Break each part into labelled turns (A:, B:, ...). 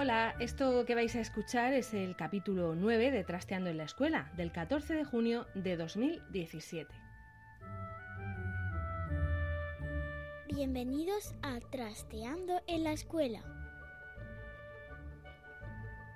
A: Hola, esto que vais a escuchar es el capítulo 9 de Trasteando en la Escuela, del 14 de junio de 2017.
B: Bienvenidos a Trasteando en la Escuela.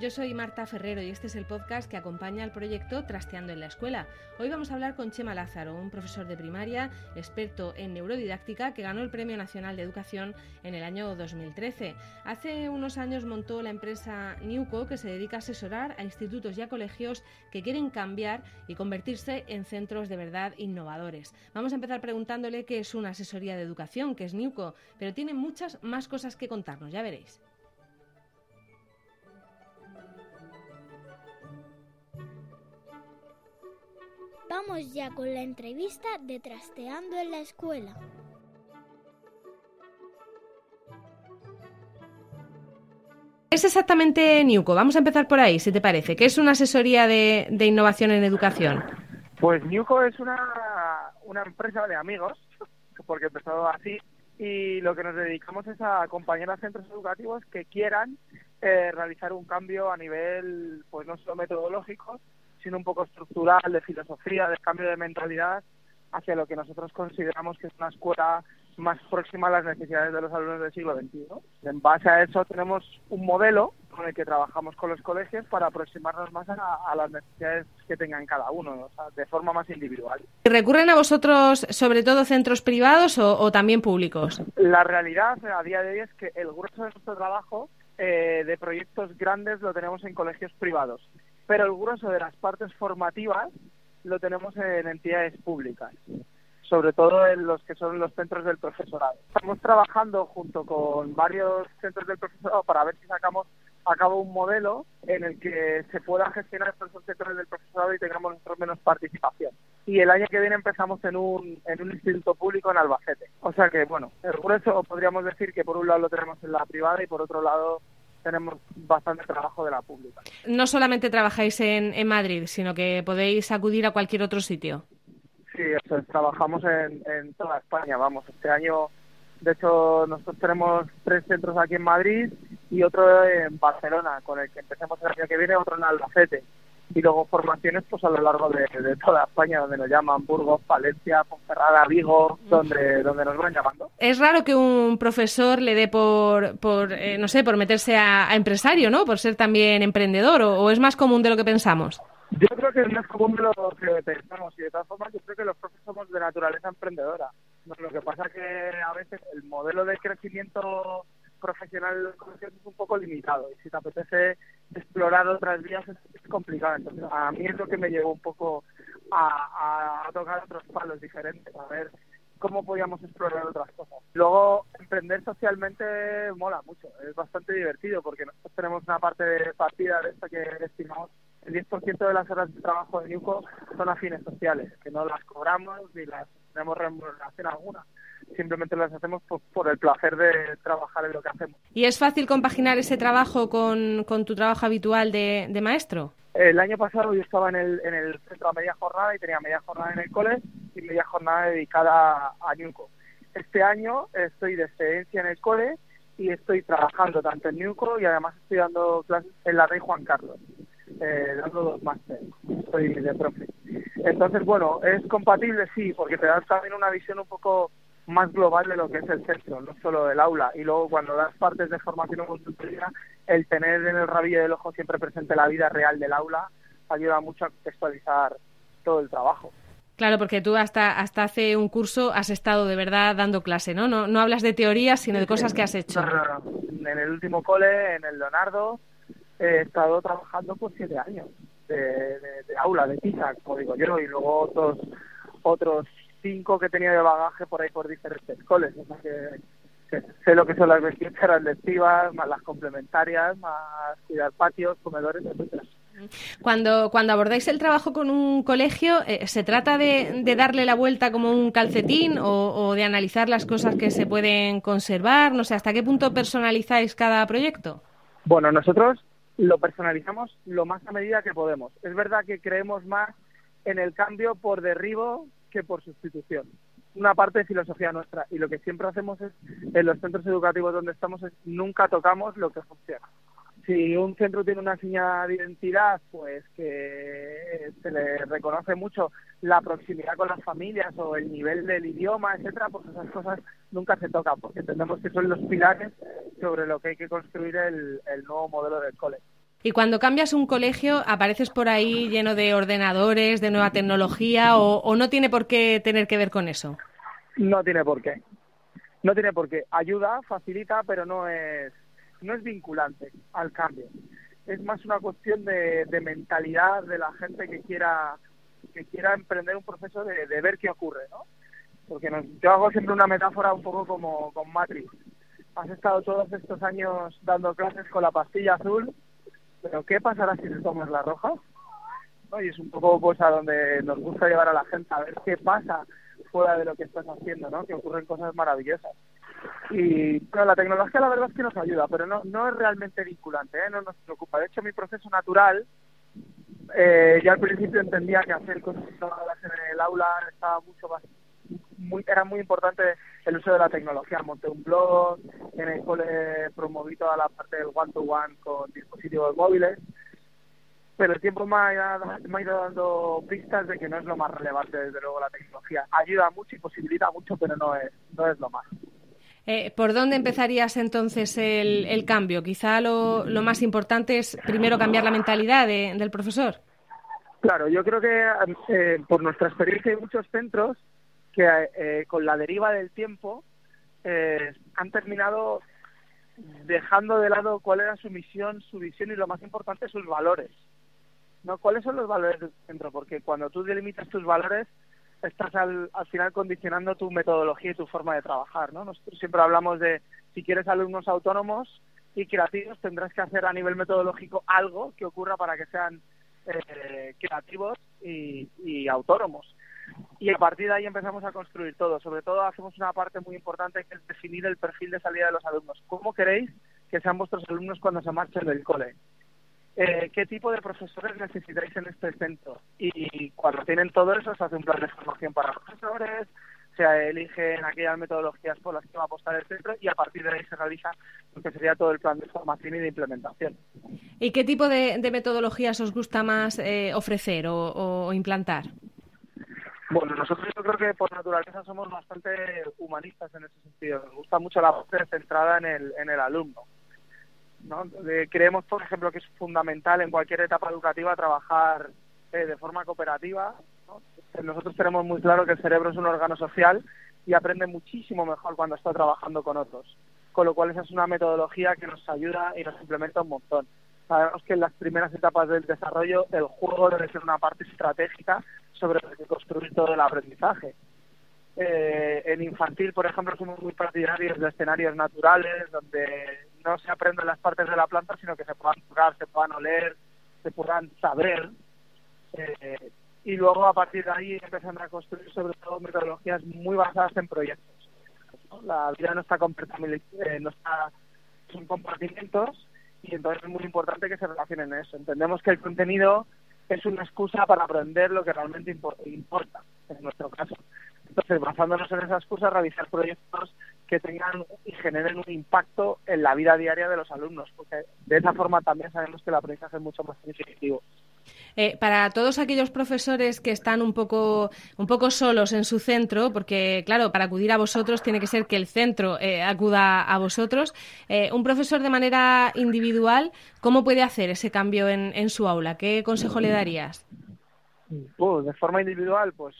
A: Yo soy Marta Ferrero y este es el podcast que acompaña al proyecto Trasteando en la Escuela. Hoy vamos a hablar con Chema Lázaro, un profesor de primaria, experto en neurodidáctica, que ganó el Premio Nacional de Educación en el año 2013. Hace unos años montó la empresa Niuco, que se dedica a asesorar a institutos y a colegios que quieren cambiar y convertirse en centros de verdad innovadores. Vamos a empezar preguntándole qué es una asesoría de educación, qué es Niuco, pero tiene muchas más cosas que contarnos, ya veréis.
B: Vamos ya con la entrevista de Trasteando en la Escuela.
A: ¿Qué es exactamente Niuco? Vamos a empezar por ahí, si te parece. ¿Qué es una asesoría de, de innovación en educación?
C: Pues Niuco es una, una empresa de amigos, porque empezó así, y lo que nos dedicamos es a acompañar a centros educativos que quieran eh, realizar un cambio a nivel, pues no solo metodológico, sino un poco estructural, de filosofía, de cambio de mentalidad hacia lo que nosotros consideramos que es una escuela más próxima a las necesidades de los alumnos del siglo XXI. En base a eso tenemos un modelo con el que trabajamos con los colegios para aproximarnos más a, a las necesidades que tengan cada uno, o sea, de forma más individual.
A: ¿Recurren a vosotros sobre todo centros privados o, o también públicos?
C: La realidad a día de hoy es que el grueso de nuestro trabajo eh, de proyectos grandes lo tenemos en colegios privados, pero el grueso de las partes formativas lo tenemos en entidades públicas sobre todo en los que son los centros del profesorado. Estamos trabajando junto con varios centros del profesorado para ver si sacamos a cabo un modelo en el que se pueda gestionar esos sectores del profesorado y tengamos nosotros menos participación. Y el año que viene empezamos en un, en un instituto público en Albacete. O sea que, bueno, el grueso podríamos decir que por un lado lo tenemos en la privada y por otro lado tenemos bastante trabajo de la pública.
A: No solamente trabajáis en, en Madrid, sino que podéis acudir a cualquier otro sitio.
C: Sí, trabajamos en, en toda España, vamos, este año, de hecho, nosotros tenemos tres centros aquí en Madrid y otro en Barcelona, con el que empecemos el año que viene, otro en Albacete. Y luego formaciones pues a lo largo de, de toda España, donde nos llaman Burgos, Valencia, Ponferrada, Vigo, donde, donde nos van llamando.
A: Es raro que un profesor le dé por, por eh, no sé, por meterse a, a, empresario, ¿no? Por ser también emprendedor, o, o es más común de lo que pensamos.
C: Yo creo que es más común de lo que pensamos y de todas formas yo creo que los profes somos de naturaleza emprendedora. Lo que pasa que a veces el modelo de crecimiento profesional es un poco limitado y si te apetece explorar otras vías es, es complicado. Entonces a mí es lo que me llevó un poco a, a, a tocar otros palos diferentes, a ver cómo podíamos explorar otras cosas. Luego, emprender socialmente mola mucho, es bastante divertido porque nosotros tenemos una parte de partida de esta que estimamos el 10% de las horas de trabajo de Niuco son afines sociales, que no las cobramos ni las tenemos remuneración alguna. Simplemente las hacemos por, por, el placer de trabajar en lo que hacemos.
A: ¿Y es fácil compaginar ese trabajo con, con tu trabajo habitual de, de, maestro?
C: El año pasado yo estaba en el, en el centro a media jornada y tenía media jornada en el cole y media jornada dedicada a Niuco. Este año estoy de excedencia en el cole y estoy trabajando tanto en Niuco y además estoy dando clases en la Rey Juan Carlos eh, dando dos másteres, soy de profe. Entonces, bueno, es compatible, sí, porque te da también una visión un poco más global de lo que es el centro, no solo del aula. Y luego cuando das partes de formación o consultoría, el tener en el rabillo del ojo siempre presente la vida real del aula ayuda mucho a contextualizar todo el trabajo.
A: Claro, porque tú hasta hasta hace un curso has estado de verdad dando clase, ¿no? No, no hablas de teorías, sino de cosas que has hecho.
C: No, no, no. En el último cole, en el Leonardo, he estado trabajando por siete años de, de, de aula, de pizza, como digo yo, y luego otros otros cinco que tenía de bagaje por ahí por diferentes coles. O sea que, sé lo que son las vestiduras lectivas, más las complementarias, más cuidar patios, comedores, etcétera.
A: Cuando, cuando abordáis el trabajo con un colegio, eh, ¿se trata de, darle la vuelta como un calcetín o, de analizar las cosas que se pueden conservar? No sé, ¿hasta qué punto personalizáis cada proyecto?
C: Bueno, nosotros lo personalizamos lo más a medida que podemos. Es verdad que creemos más en el cambio por derribo que por sustitución. Una parte de filosofía nuestra y lo que siempre hacemos es en los centros educativos donde estamos es nunca tocamos lo que funciona si un centro tiene una señal de identidad, pues que se le reconoce mucho la proximidad con las familias o el nivel del idioma, etcétera, pues esas cosas nunca se tocan, porque entendemos que son los pilares sobre lo que hay que construir el, nuevo modelo del cole.
A: Y cuando cambias un colegio, apareces por ahí lleno de ordenadores, de nueva tecnología, o, o no tiene por qué tener que ver con eso.
C: No tiene por qué. No tiene por qué. Ayuda, facilita, pero no es no es vinculante al cambio. Es más una cuestión de, mentalidad de la gente que quiera que quiera emprender un proceso de, ver qué ocurre, ¿no? Porque yo hago siempre una metáfora un poco como con Matrix. Has estado todos estos años dando clases con la pastilla azul, pero ¿qué pasará si te tomas la roja? Y es un poco pues a donde nos gusta llevar a la gente a ver qué pasa fuera de lo que estás haciendo, ¿no? Que ocurren cosas maravillosas. Y bueno, la tecnología la verdad es que nos ayuda, pero no, no es realmente vinculante, ¿eh? no nos preocupa. De hecho, mi proceso natural, eh, yo al principio entendía que hacer cosas en el aula estaba mucho más muy, era muy importante el uso de la tecnología. Monté un blog, en el cole promoví toda la parte del one-to-one con dispositivos móviles, pero el tiempo me ha, me ha, ido dando pistas de que no es lo más relevante, desde luego, la tecnología. Ayuda mucho y posibilita mucho, pero no es, no es lo más.
A: Eh, ¿Por dónde empezarías entonces el, cambio? Quizá lo, más importante es primero cambiar la mentalidad del profesor.
C: Claro, yo creo que eh, por nuestra experiencia hay muchos centros que eh, con la deriva del tiempo han terminado dejando de lado cuál era su misión, su visión y lo más importante, sus valores. ¿no? ¿Cuáles son los valores del centro? Porque cuando tú delimitas tus valores, estás al, al final condicionando tu metodología y tu forma de trabajar, ¿no? Nosotros siempre hablamos de si quieres alumnos autónomos y creativos tendrás que hacer a nivel metodológico algo que ocurra para que sean eh, creativos y, y autónomos. Y a partir de ahí empezamos a construir todo. Sobre todo hacemos una parte muy importante que es definir el perfil de salida de los alumnos. ¿Cómo queréis que sean vuestros alumnos cuando se marchen del cole? Eh, qué tipo de profesores necesitáis en este centro. Y cuando tienen todo eso, se hace un plan de formación para profesores, se eligen aquellas metodologías por las que va a apostar el centro y a partir de ahí se realiza lo que sería todo el plan de formación y de implementación.
A: ¿Y qué tipo de, metodologías os gusta más eh, ofrecer o, implantar?
C: Bueno, nosotros yo creo que por naturaleza somos bastante humanistas en ese sentido. Nos gusta mucho la parte centrada en el, en el alumno. ¿No? creemos, por ejemplo, que es fundamental en cualquier etapa educativa trabajar eh, de forma cooperativa. Nosotros tenemos muy claro que el cerebro es un órgano social y aprende muchísimo mejor cuando está trabajando con otros. Con lo cual esa es una metodología que nos ayuda y nos implementa un montón. Sabemos que en las primeras etapas del desarrollo el juego debe ser una parte estratégica sobre la que construir todo el aprendizaje. Eh, en infantil, por ejemplo, somos muy partidarios de escenarios naturales donde no se aprenden las partes de la planta, sino que se puedan tocar, se puedan oler, se puedan saber. Eh, y luego a partir de ahí empezando a construir sobre todo metodologías muy basadas en proyectos. La vida no está, eh, no está son compartimentos y entonces es muy importante que se relacionen en eso. Entendemos que el contenido es una excusa para aprender lo que realmente importa, en nuestro caso. Entonces, basándonos en esas cosas, realizar proyectos que tengan y generen un impacto en la vida diaria de los alumnos, porque de esa forma también sabemos que el aprendizaje es mucho más significativo.
A: Eh, para todos aquellos profesores que están un poco, un poco solos en su centro, porque claro, para acudir a vosotros tiene que ser que el centro eh, acuda a vosotros, eh, un profesor de manera individual, ¿cómo puede hacer ese cambio en, en su aula? ¿Qué consejo le darías?
C: Pues, de forma individual, pues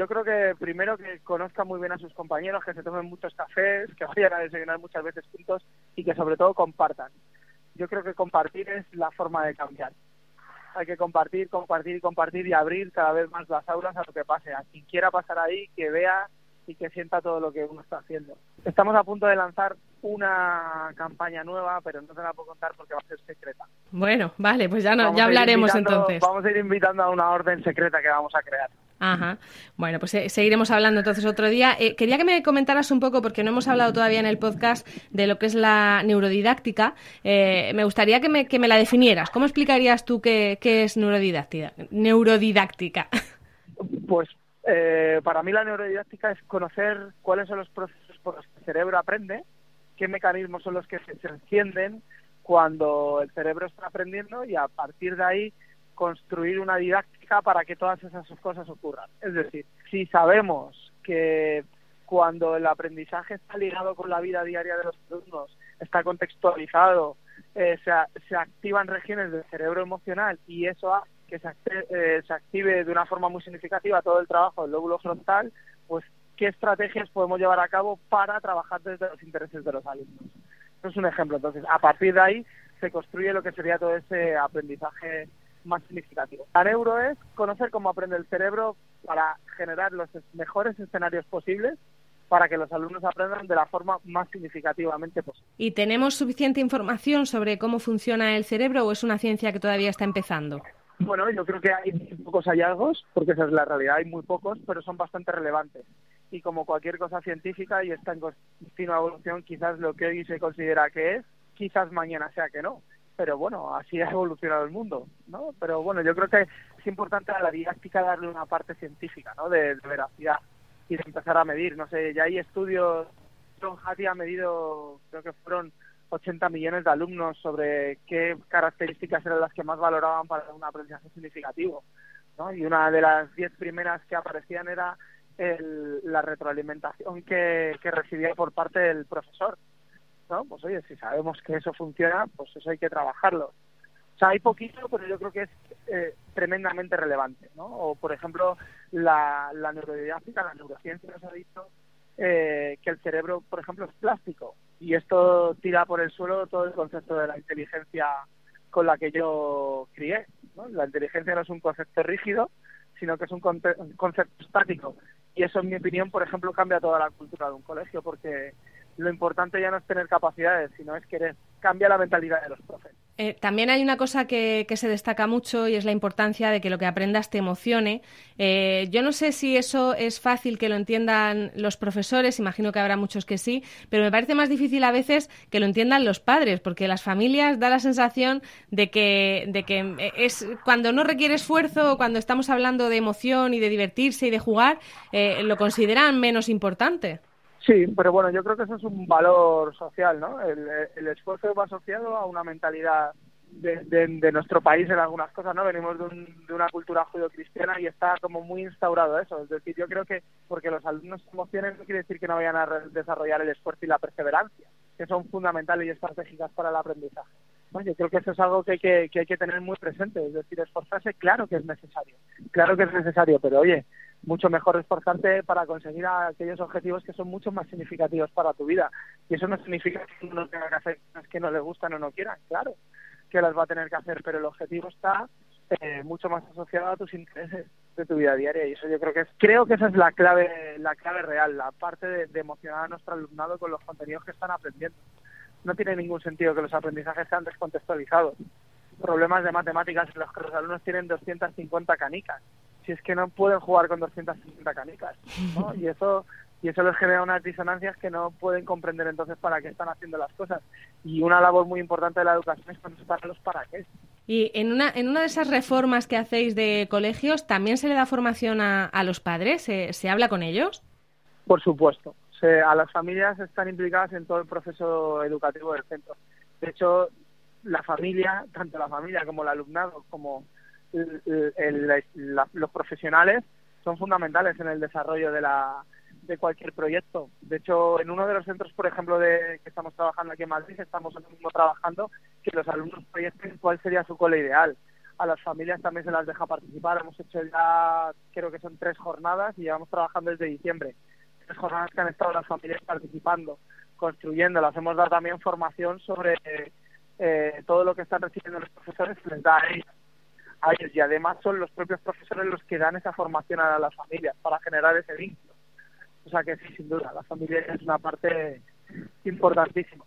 C: yo creo que primero que conozcan muy bien a sus compañeros, que se tomen muchos cafés, que vayan a desayunar muchas veces juntos y que sobre todo compartan. Yo creo que compartir es la forma de cambiar. hay que compartir, compartir y compartir y abrir cada vez más las aulas a lo que pase, a quien quiera pasar ahí, que vea y que sienta todo lo que uno está haciendo. Estamos a punto de lanzar una campaña nueva, pero no se la puedo contar porque va a ser secreta.
A: Bueno, vale, pues ya, no, ya hablaremos entonces.
C: Vamos a ir invitando a una orden secreta que vamos a crear.
A: Ajá. Bueno, pues eh, seguiremos hablando entonces otro día. Eh, quería que me comentaras un poco, porque no hemos hablado todavía en el podcast de lo que es la neurodidáctica. Eh, me gustaría que me, que me la definieras. ¿Cómo explicarías tú qué, qué es neurodidáctica? Neurodidáctica.
C: Pues eh, para mí la neurodidáctica es conocer cuáles son los procesos por los que el cerebro aprende, qué mecanismos son los que se, encienden cuando el cerebro está aprendiendo y a partir de ahí construir una didáctica para que todas esas cosas ocurran. Es decir, si sabemos que cuando el aprendizaje está ligado con la vida diaria de los alumnos, está contextualizado, eh, se, activan regiones del cerebro emocional y eso hace que se, eh, se active de una forma muy significativa todo el trabajo del lóbulo frontal, pues qué estrategias podemos llevar a cabo para trabajar desde los intereses de los alumnos. Eso es un ejemplo. Entonces, a partir de ahí se construye lo que sería todo ese aprendizaje más significativo. La neuro es conocer cómo aprende el cerebro para generar los mejores escenarios posibles para que los alumnos aprendan de la forma más significativamente posible.
A: ¿Y tenemos suficiente información sobre cómo funciona el cerebro o es una ciencia que todavía está empezando?
C: Bueno, yo creo que hay pocos hallazgos, porque esa es la realidad, hay muy pocos, pero son bastante relevantes. Y como cualquier cosa científica y está en continua evolución, quizás lo que hoy se considera que es, quizás mañana sea que no. Pero bueno, así ha evolucionado el mundo, ¿no? Pero bueno, yo creo que es importante a la didáctica darle una parte científica, ¿no? De, de veracidad y de empezar a medir. No sé, ya hay estudios, John Hattie ha medido, creo que fueron 80 millones de alumnos sobre qué características eran las que más valoraban para un aprendizaje significativo. ¿no? Y una de las 10 primeras que aparecían era el, la retroalimentación que, que recibía por parte del profesor. Pues oye, si sabemos que eso funciona, pues eso hay que trabajarlo. O sea, hay poquito, pero yo creo que es eh, tremendamente relevante. ¿no? O, por ejemplo, la, la neurodidáctica, la neurociencia nos ha dicho eh, que el cerebro, por ejemplo, es plástico y esto tira por el suelo todo el concepto de la inteligencia con la que yo crié. ¿no? La inteligencia no es un concepto rígido, sino que es un, un concepto estático. Y eso, en mi opinión, por ejemplo, cambia toda la cultura de un colegio, porque lo importante ya no es tener capacidades, sino es querer. Cambia la mentalidad de los profes.
A: Eh, también hay una cosa que, se destaca mucho y es la importancia de que lo que aprendas te emocione. Eh, yo no sé si eso es fácil que lo entiendan los profesores, imagino que habrá muchos que sí, pero me parece más difícil a veces que lo entiendan los padres, porque las familias da la sensación de que, de que es cuando no requiere esfuerzo, cuando estamos hablando de emoción y de divertirse y de jugar, eh, lo consideran menos importante.
C: Sí, pero bueno, yo creo que eso es un valor social, ¿no? El, esfuerzo va asociado a una mentalidad de, de, nuestro país en algunas cosas, ¿no? Venimos de, un, de una cultura judio-cristiana y está como muy instaurado eso. Es decir, yo creo que porque los alumnos se emocionen no quiere decir que no vayan a desarrollar el esfuerzo y la perseverancia, que son fundamentales y estratégicas para el aprendizaje. Yo creo que eso es algo que hay que, que hay que tener muy presente. Es decir, esforzarse, claro que es necesario. Claro que es necesario, pero oye, mucho mejor esforzarte para conseguir aquellos objetivos que son mucho más significativos para tu vida. Y eso no significa que uno tenga que hacer cosas que no le gustan o no quieran, claro que las va a tener que hacer, pero el objetivo está eh, mucho más asociado a tus intereses de tu vida diaria. Y eso yo creo que es creo que esa es la clave la clave real la parte de, de emocionar a nuestro alumnado con los contenidos que están aprendiendo. No tiene ningún sentido que los aprendizajes sean descontextualizados. Problemas de matemáticas en los que los alumnos tienen 250 canicas si es que no pueden jugar con 250 canicas, ¿no? Y eso y eso les genera unas disonancias que no pueden comprender entonces para qué están haciendo las cosas. Y una labor muy importante de la educación es contestar los para qué.
A: Y en una, en una de esas reformas que hacéis de colegios, ¿también se le da formación a, a los padres? ¿Se, ¿Se, habla con ellos?
C: Por supuesto. Se, a las familias están implicadas en todo el proceso educativo del centro. De hecho, la familia, tanto la familia como el alumnado, como los profesionales son fundamentales en el desarrollo de la de cualquier proyecto. De hecho, en uno de los centros, por ejemplo, de que estamos trabajando aquí en Madrid, estamos trabajando que los alumnos proyecten cuál sería su cole ideal. A las familias también se las deja participar. Hemos hecho ya, creo que son tres jornadas y llevamos trabajando desde diciembre. Tres jornadas que han estado las familias participando, construyendo. Las hemos dado también formación sobre eh, todo lo que están recibiendo los profesores, da a ellos a ellos y además son los propios profesores los que dan esa formación a las familias para generar ese vínculo. O sea que sí, sin duda, la familia es una parte importantísima.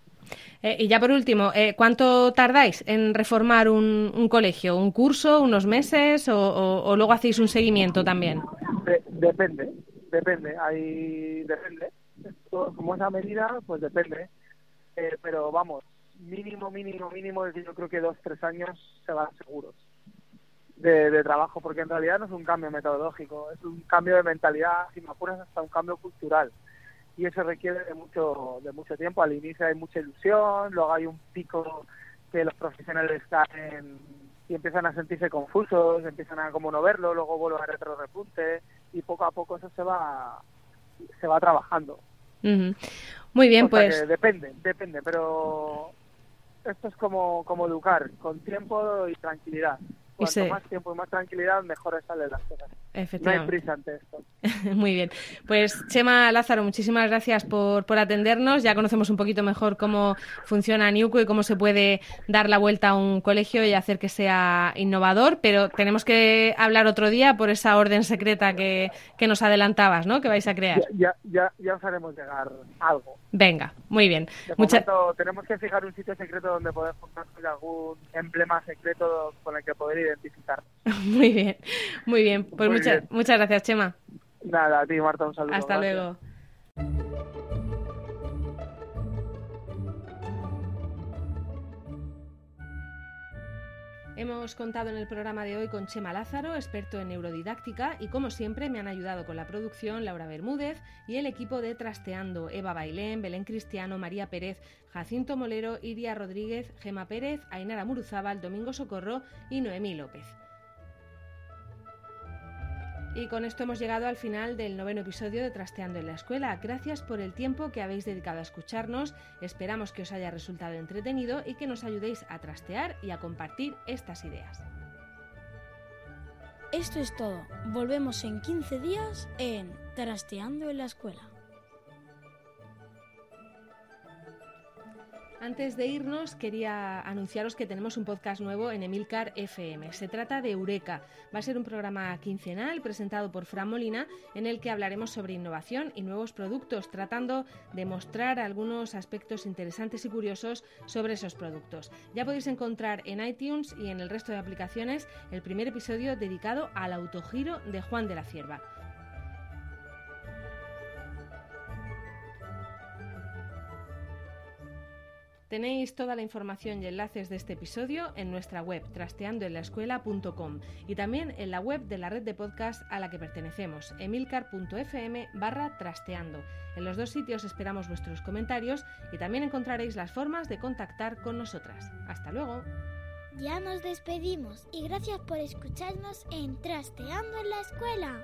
A: Eh, y ya por último, eh, ¿cuánto tardáis en reformar un, colegio? ¿Un curso, unos meses o, luego hacéis un seguimiento también?
C: depende, depende, ahí depende. como esa medida, pues depende. Eh, pero vamos, mínimo, mínimo, mínimo, yo creo que dos, tres años se van seguros de, trabajo, porque en realidad no es un cambio metodológico, es un cambio de mentalidad, si me apuras, hasta un cambio cultural. Y eso requiere de mucho, de mucho tiempo. Al inicio hay mucha ilusión, luego hay un pico que los profesionales caen y empiezan a sentirse confusos, empiezan a como no verlo, luego vuelve a retro repunte y poco a poco eso se va se va trabajando.
A: Muy bien, pues.
C: depende, depende, pero esto es como, como educar, con tiempo y tranquilidad. Cuanto más tiempo y más tranquilidad, mejor salen las cosas. No hay prisa ante esto.
A: Muy bien. Pues Chema Lázaro, muchísimas gracias por, por atendernos. Ya conocemos un poquito mejor cómo funciona Niuco y cómo se puede dar la vuelta a un colegio y hacer que sea innovador, pero tenemos que hablar otro día por esa orden secreta que, que nos adelantabas, ¿no? Que vais a crear.
C: Ya, ya, ya os haremos llegar algo.
A: Venga, muy bien.
C: tenemos que fijar un sitio secreto donde poder con algún emblema secreto con el que poder identificar.
A: muy bien, muy bien. Pues muchas, muchas gracias, Chema.
C: Nada, a ti, Marta, un saludo.
A: Hasta luego. Hemos contado en el programa de hoy con Chema Lázaro, experto en neurodidáctica, y como siempre me han ayudado con la producción Laura Bermúdez y el equipo de Trasteando, Eva Bailén, Belén Cristiano, María Pérez, Jacinto Molero, Iria Rodríguez, Gema Pérez, Ainara Muruzábal, Domingo Socorro y Noemí López. Y con esto hemos llegado al final del noveno episodio de Trasteando en la Escuela. Gracias por el tiempo que habéis dedicado a escucharnos. Esperamos que os haya resultado entretenido y que nos ayudéis a trastear y a compartir estas ideas.
B: Esto es todo. Volvemos en 15 días en Trasteando en la Escuela.
A: Antes de irnos, quería anunciaros que tenemos un podcast nuevo en Emilcar FM. Se trata de Eureka. Va a ser un programa quincenal presentado por Fran Molina en el que hablaremos sobre innovación y nuevos productos, tratando de mostrar algunos aspectos interesantes y curiosos sobre esos productos. Ya podéis encontrar en iTunes y en el resto de aplicaciones el primer episodio dedicado al autogiro de Juan de la Cierva. Tenéis toda la información y enlaces de este episodio en nuestra web trasteandoenlaescuela.com y también en la web de la red de podcast a la que pertenecemos, emilcar.fm barra trasteando. En los dos sitios esperamos vuestros comentarios y también encontraréis las formas de contactar con nosotras. Hasta luego.
B: Ya nos despedimos y gracias por escucharnos en Trasteando en la Escuela.